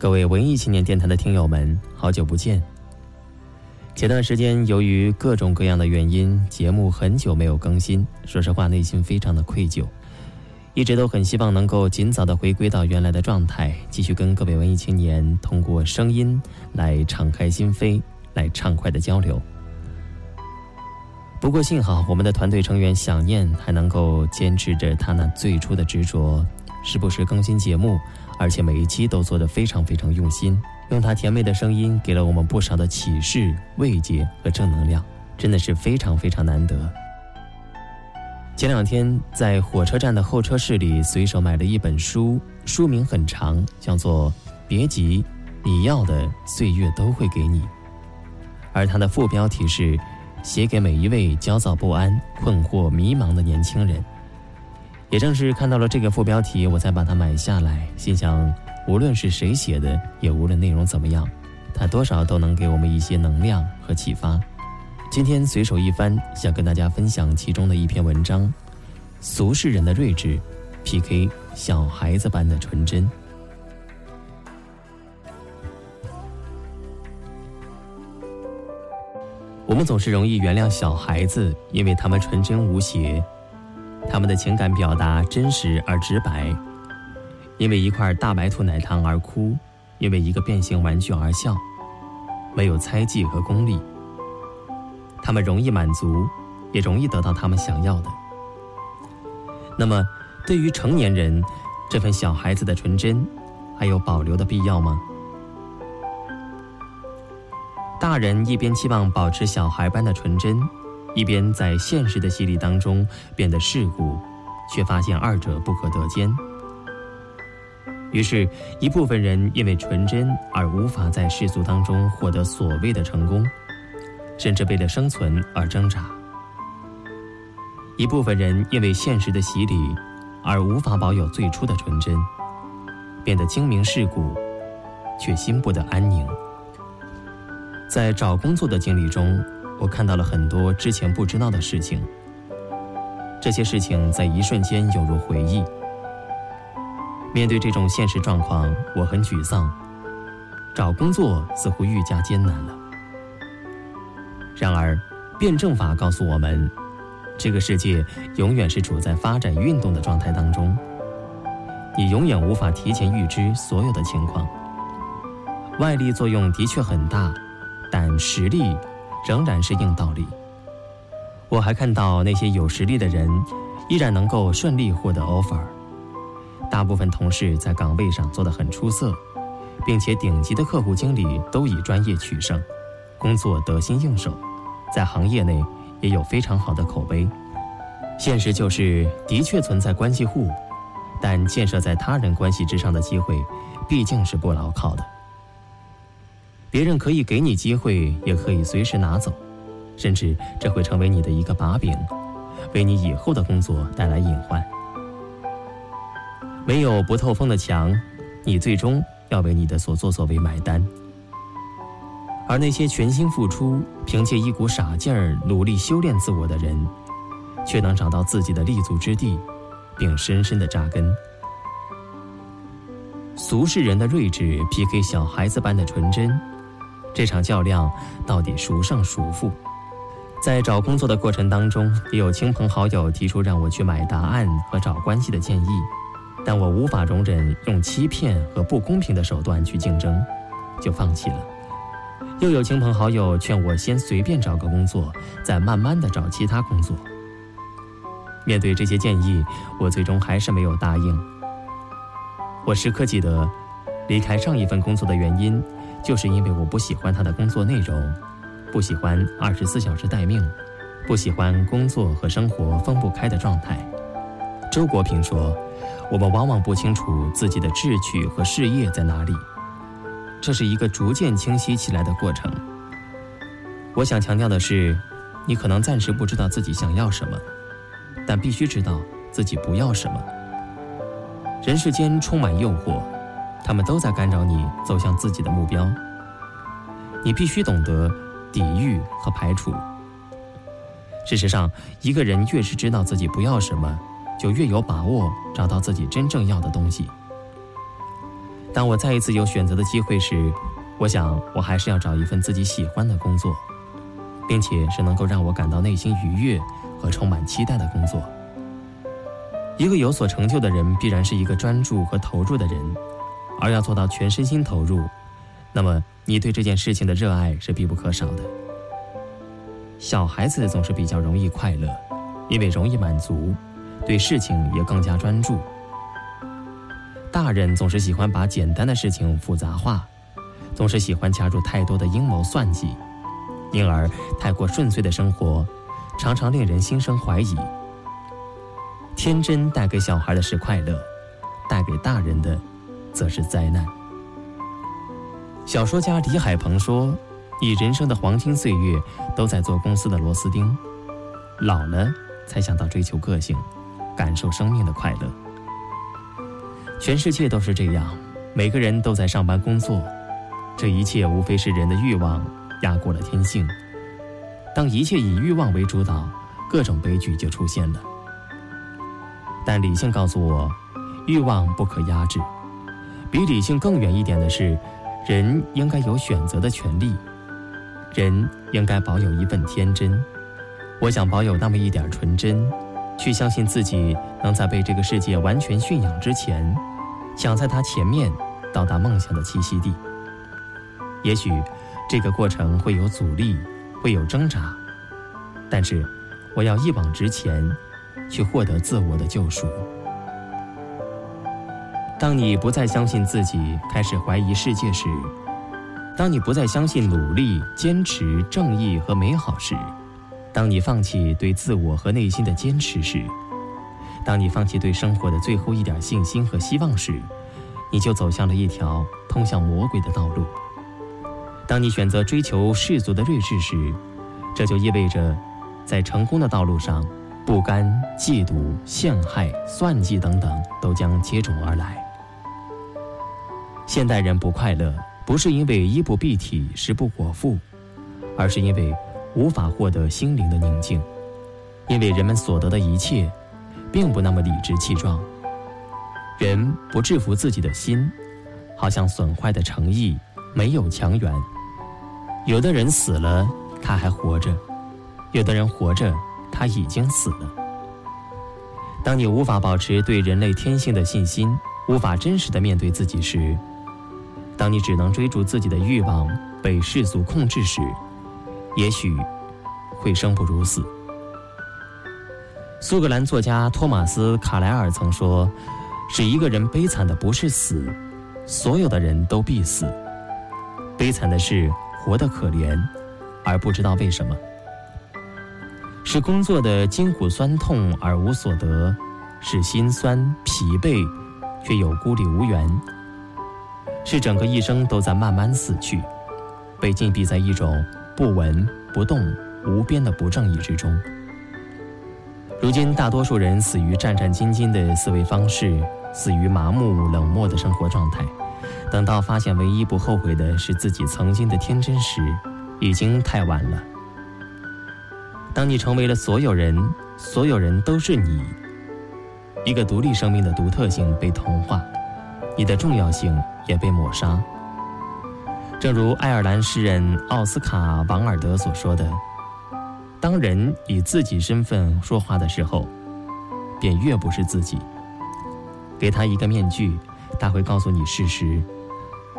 各位文艺青年电台的听友们，好久不见。前段时间由于各种各样的原因，节目很久没有更新，说实话内心非常的愧疚，一直都很希望能够尽早的回归到原来的状态，继续跟各位文艺青年通过声音来敞开心扉，来畅快的交流。不过幸好我们的团队成员想念还能够坚持着他那最初的执着，时不时更新节目。而且每一期都做得非常非常用心，用他甜美的声音给了我们不少的启示、慰藉和正能量，真的是非常非常难得。前两天在火车站的候车室里随手买了一本书，书名很长，叫做《别急，你要的岁月都会给你》，而它的副标题是“写给每一位焦躁不安、困惑迷茫的年轻人”。也正是看到了这个副标题，我才把它买下来。心想，无论是谁写的，也无论内容怎么样，它多少都能给我们一些能量和启发。今天随手一翻，想跟大家分享其中的一篇文章：俗世人的睿智，PK 小孩子般的纯真。我们总是容易原谅小孩子，因为他们纯真无邪。他们的情感表达真实而直白，因为一块大白兔奶糖而哭，因为一个变形玩具而笑，没有猜忌和功利。他们容易满足，也容易得到他们想要的。那么，对于成年人，这份小孩子的纯真，还有保留的必要吗？大人一边期望保持小孩般的纯真。一边在现实的洗礼当中变得世故，却发现二者不可得兼。于是，一部分人因为纯真而无法在世俗当中获得所谓的成功，甚至为了生存而挣扎；一部分人因为现实的洗礼而无法保有最初的纯真，变得精明世故，却心不得安宁。在找工作的经历中。我看到了很多之前不知道的事情，这些事情在一瞬间涌入回忆。面对这种现实状况，我很沮丧，找工作似乎愈加艰难了。然而，辩证法告诉我们，这个世界永远是处在发展运动的状态当中，你永远无法提前预知所有的情况。外力作用的确很大，但实力。仍然是硬道理。我还看到那些有实力的人，依然能够顺利获得 offer。大部分同事在岗位上做得很出色，并且顶级的客户经理都以专业取胜，工作得心应手，在行业内也有非常好的口碑。现实就是，的确存在关系户，但建设在他人关系之上的机会，毕竟是不牢靠的。别人可以给你机会，也可以随时拿走，甚至这会成为你的一个把柄，为你以后的工作带来隐患。没有不透风的墙，你最终要为你的所作所为买单。而那些全心付出、凭借一股傻劲儿努力修炼自我的人，却能找到自己的立足之地，并深深的扎根。俗世人的睿智 PK 小孩子般的纯真。这场较量到底孰胜孰负？在找工作的过程当中，也有亲朋好友提出让我去买答案和找关系的建议，但我无法容忍用欺骗和不公平的手段去竞争，就放弃了。又有亲朋好友劝我先随便找个工作，再慢慢的找其他工作。面对这些建议，我最终还是没有答应。我时刻记得，离开上一份工作的原因。就是因为我不喜欢他的工作内容，不喜欢二十四小时待命，不喜欢工作和生活分不开的状态，周国平说：“我们往往不清楚自己的志趣和事业在哪里，这是一个逐渐清晰起来的过程。”我想强调的是，你可能暂时不知道自己想要什么，但必须知道自己不要什么。人世间充满诱惑，他们都在干扰你走向自己的目标。你必须懂得抵御和排除。事实上，一个人越是知道自己不要什么，就越有把握找到自己真正要的东西。当我再一次有选择的机会时，我想我还是要找一份自己喜欢的工作。并且是能够让我感到内心愉悦和充满期待的工作。一个有所成就的人，必然是一个专注和投入的人，而要做到全身心投入，那么你对这件事情的热爱是必不可少的。小孩子总是比较容易快乐，因为容易满足，对事情也更加专注。大人总是喜欢把简单的事情复杂化，总是喜欢加入太多的阴谋算计。因而，太过顺遂的生活，常常令人心生怀疑。天真带给小孩的是快乐，带给大人的，则是灾难。小说家李海鹏说：“你人生的黄金岁月都在做公司的螺丝钉，老了才想到追求个性，感受生命的快乐。”全世界都是这样，每个人都在上班工作，这一切无非是人的欲望。压过了天性。当一切以欲望为主导，各种悲剧就出现了。但理性告诉我，欲望不可压制。比理性更远一点的是，人应该有选择的权利。人应该保有一份天真。我想保有那么一点纯真，去相信自己能在被这个世界完全驯养之前，想在它前面到达梦想的栖息地。也许。这个过程会有阻力，会有挣扎，但是我要一往直前，去获得自我的救赎。当你不再相信自己，开始怀疑世界时；当你不再相信努力、坚持、正义和美好时；当你放弃对自我和内心的坚持时；当你放弃对生活的最后一点信心和希望时，你就走向了一条通向魔鬼的道路。当你选择追求世俗的睿智时，这就意味着，在成功的道路上，不甘、嫉妒、陷害、算计等等都将接踵而来。现代人不快乐，不是因为衣不蔽体、食不果腹，而是因为无法获得心灵的宁静，因为人们所得的一切，并不那么理直气壮。人不制服自己的心，好像损坏的诚意没有强援。有的人死了，他还活着；有的人活着，他已经死了。当你无法保持对人类天性的信心，无法真实的面对自己时，当你只能追逐自己的欲望，被世俗控制时，也许会生不如死。苏格兰作家托马斯·卡莱尔曾说：“使一个人悲惨的不是死，所有的人都必死。悲惨的是。”活得可怜，而不知道为什么；是工作的筋骨酸痛而无所得；是心酸疲惫，却又孤立无援；是整个一生都在慢慢死去，被禁闭在一种不闻不动、无边的不正义之中。如今，大多数人死于战战兢兢的思维方式，死于麻木冷漠的生活状态。等到发现唯一不后悔的是自己曾经的天真时，已经太晚了。当你成为了所有人，所有人都是你，一个独立生命的独特性被同化，你的重要性也被抹杀。正如爱尔兰诗人奥斯卡·王尔德所说的：“当人以自己身份说话的时候，便越不是自己。给他一个面具，他会告诉你事实。”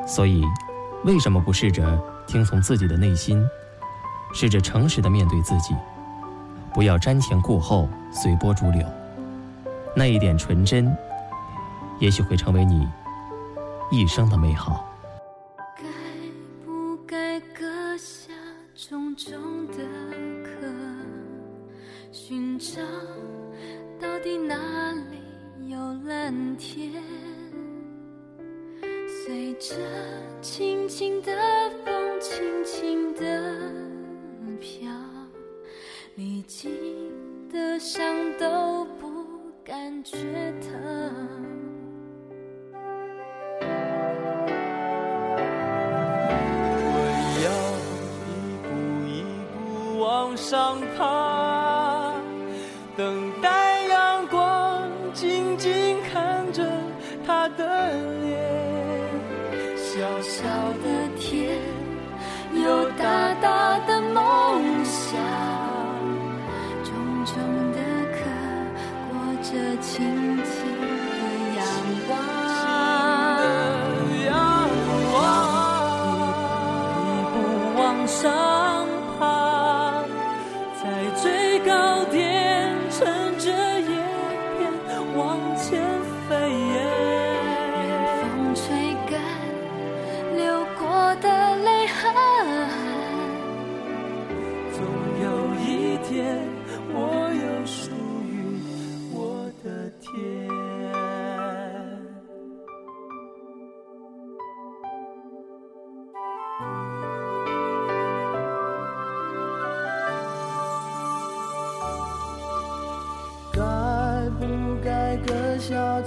所以，为什么不试着听从自己的内心，试着诚实的面对自己，不要瞻前顾后、随波逐流？那一点纯真，也许会成为你一生的美好。该不该割下重重的壳，寻找到底哪里有蓝？天，随着轻轻的风，轻轻的飘，历经的伤都不感觉疼。往上爬，等待阳光，静静看着他的脸。小小的天，有大大的梦想，重重的壳，裹着轻轻的阳光。上